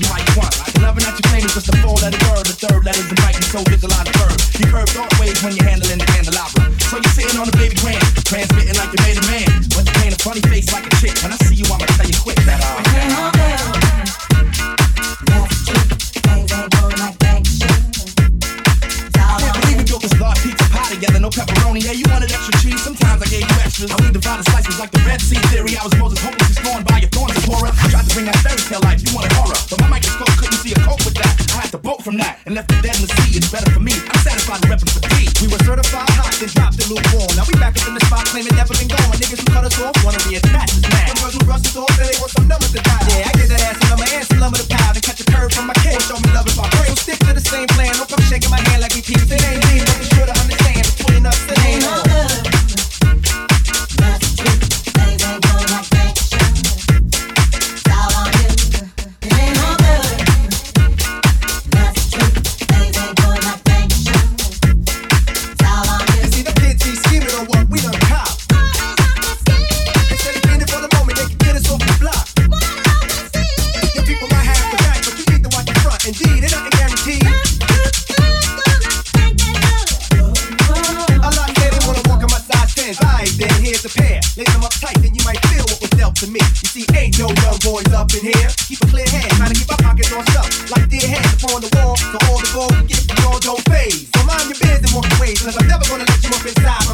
equation like loving that you claim flavors, just a four letter word. The third letter's inviting, so visualize of verb. You curve dark waves when you're handling the candelabra. So you're sitting on a baby grand, transmitting like you made a man. But you paint a funny face like a chick. When I see you, I'ma tell you quick that I'm. Can't believe you built this uh. Together, no pepperoni. Yeah, you wanted extra cheese. Sometimes I gave you extras. I leave divided slices like the Red Sea theory. I was Moses, hopelessly scorned by your thorns and horror. I Tried to bring that fairy tale life. You wanted horror, but my microscope couldn't see a cope with that. I had to bolt from that and left the dead in the sea. It's better for me. I'm satisfied with repping for P. We were certified hot, then dropped the lukewarm. Now we back up in the spot, claiming never been gone. Niggas who cut us off wanna reattach us now. Them girls who brushed us off, say they want some numbers to die. Yeah, I get that ass number and some lumber to pound and catch a curve from my kid. Show me love if I pray. So stick to the same plan. Don't come shaking my hand like we peeps. It ain't me, but be sure to understand it ain't on. You boys up in here. Keep a clear head, trying to keep our pockets on stuff. Like dear hands upon the wall, so all the gold we get, we all don't phase. So mind your biz and walk away, cause I'm never gonna let you up inside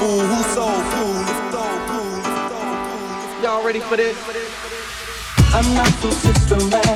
fool who y'all ready for this? I'm not so systematic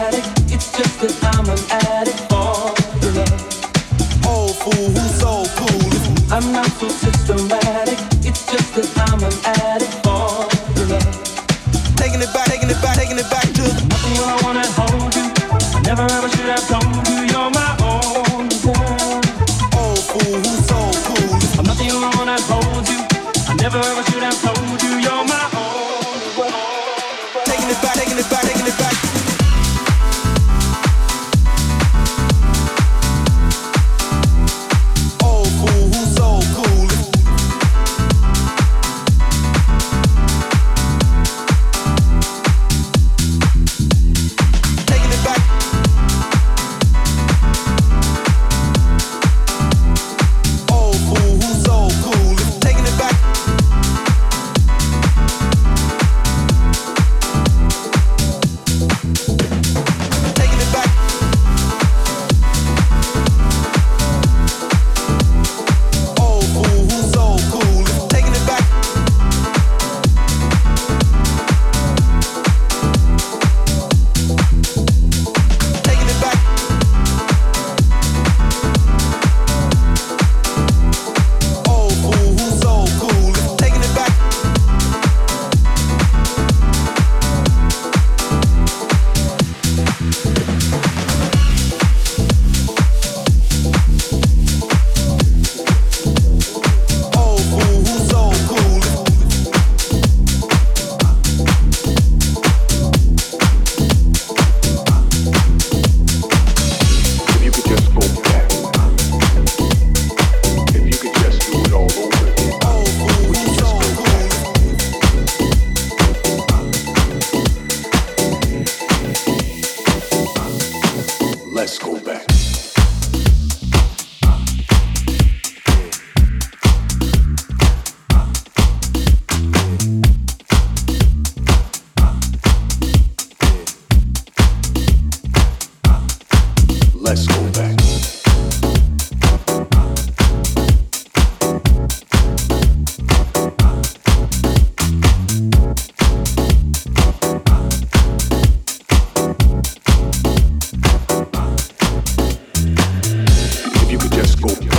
go.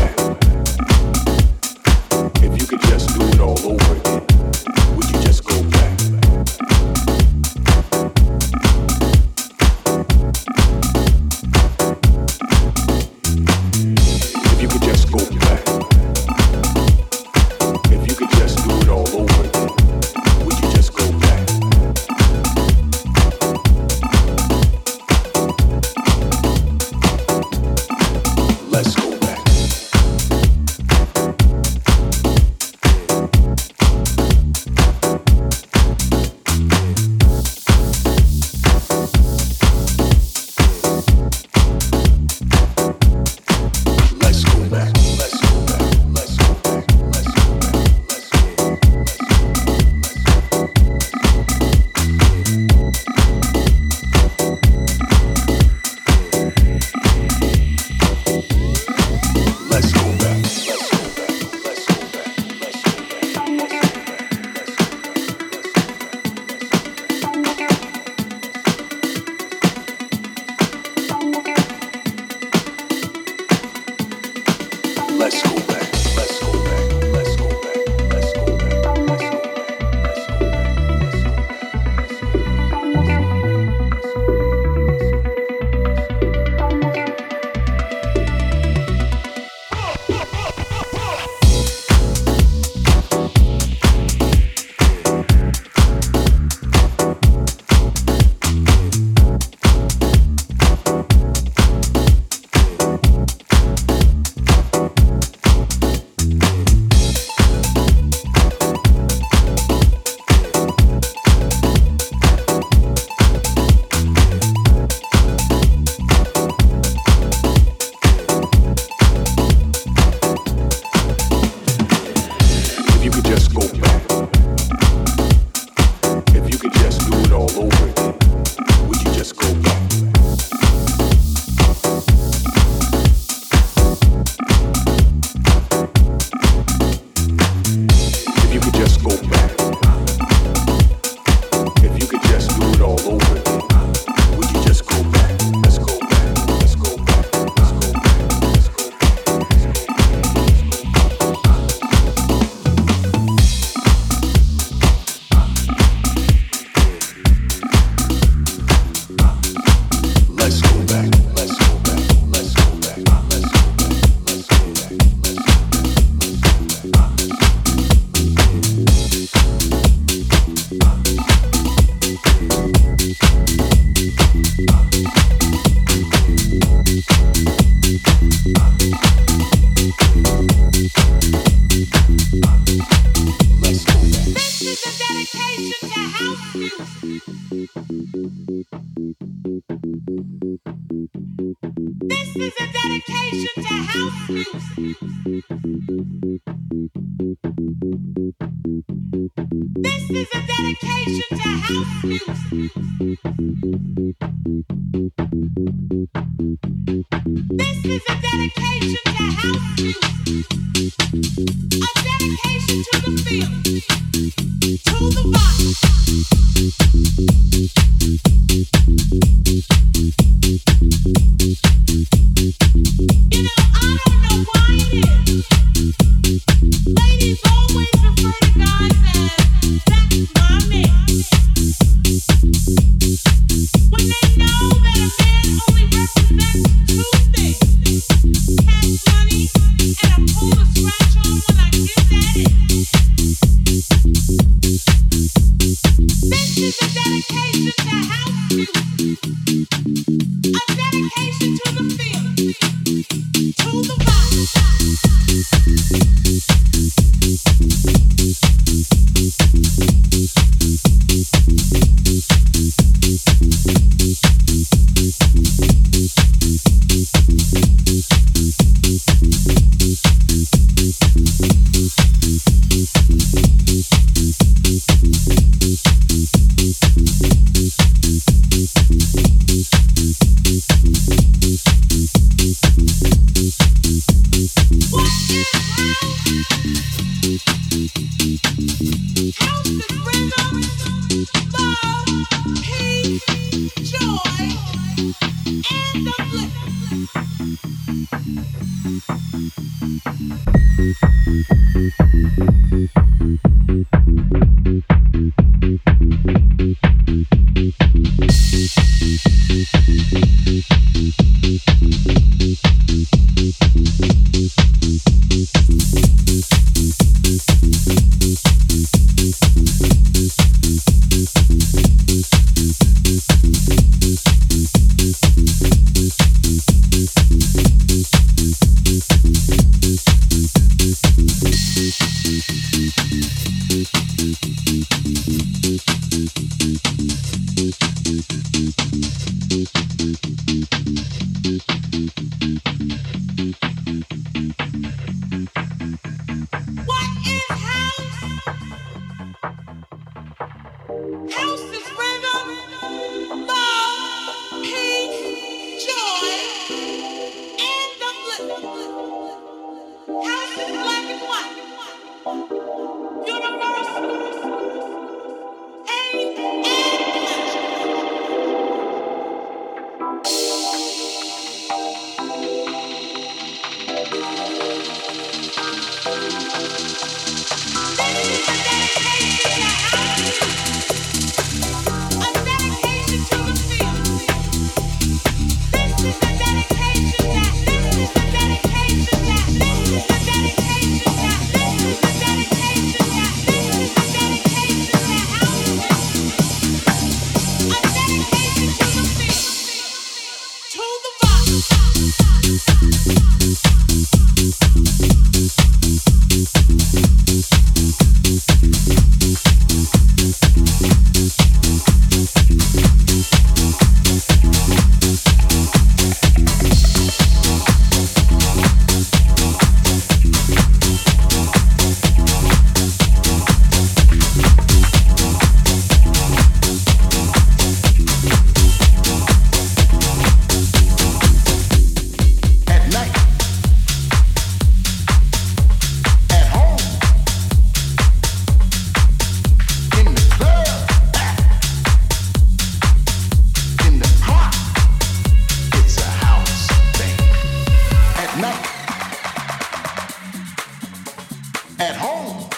At home,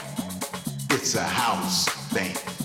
it's a house thing.